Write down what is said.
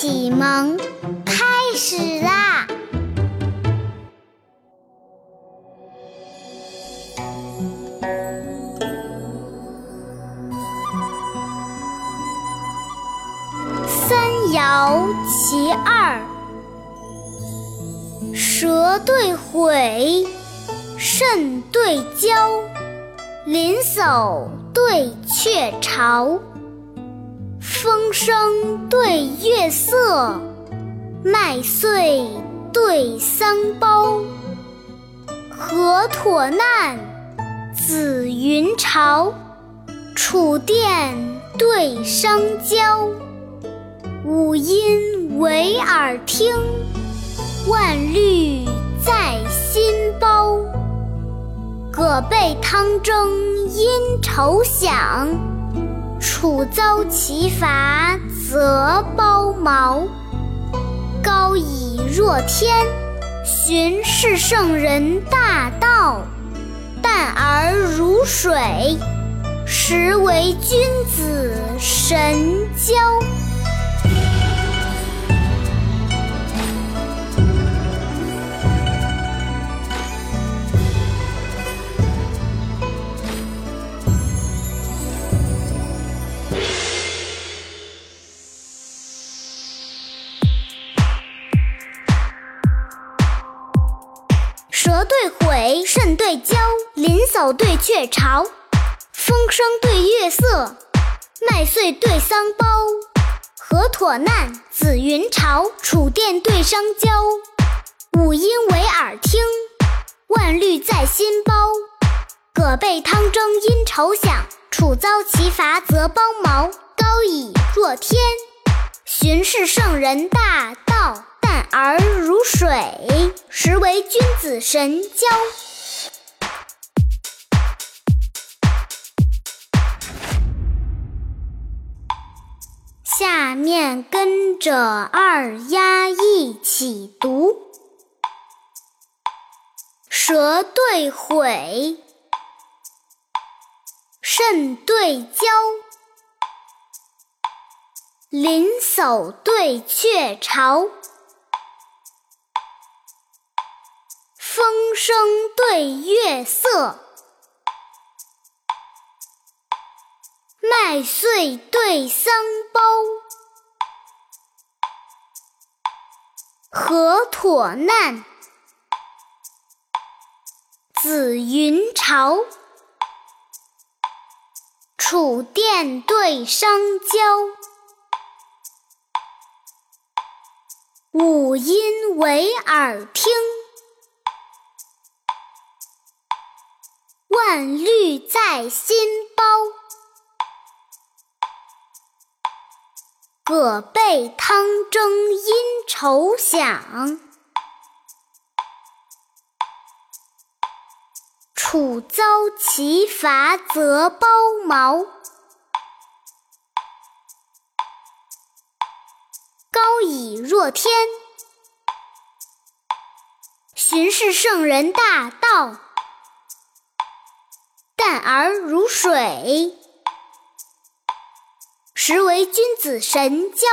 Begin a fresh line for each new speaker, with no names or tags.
启蒙开始啦！三爻其二：蛇对悔，肾对交，林叟对鹊巢。风声对月色，麦穗对桑苞。河妥难，紫云朝。楚殿对商郊。五音为耳听，万虑在心包。葛备汤蒸因愁响。楚遭其伐则包茅，高以若天，寻是圣人大道。淡而如水，实为君子神交。蛇对悔，肾对焦，林叟对鹊巢，风声对月色，麦穗对桑苞。河妥难，紫云朝，楚殿对商郊。五音为耳听，万虑在心包。葛被汤蒸因愁响，楚遭其伐则包毛。高以若天，巡视圣人大道。而如水，实为君子神交。下面跟着二丫一起读：蛇对悔，肾对交，林叟对鹊巢。声对月色，麦穗对桑苞。河妥难，紫云朝。楚殿对商郊，五音为耳听。万虑在心包，葛备汤蒸因愁响，楚遭其伐则包茅。高以若天，巡视圣人大道。淡而如水，实为君子神交。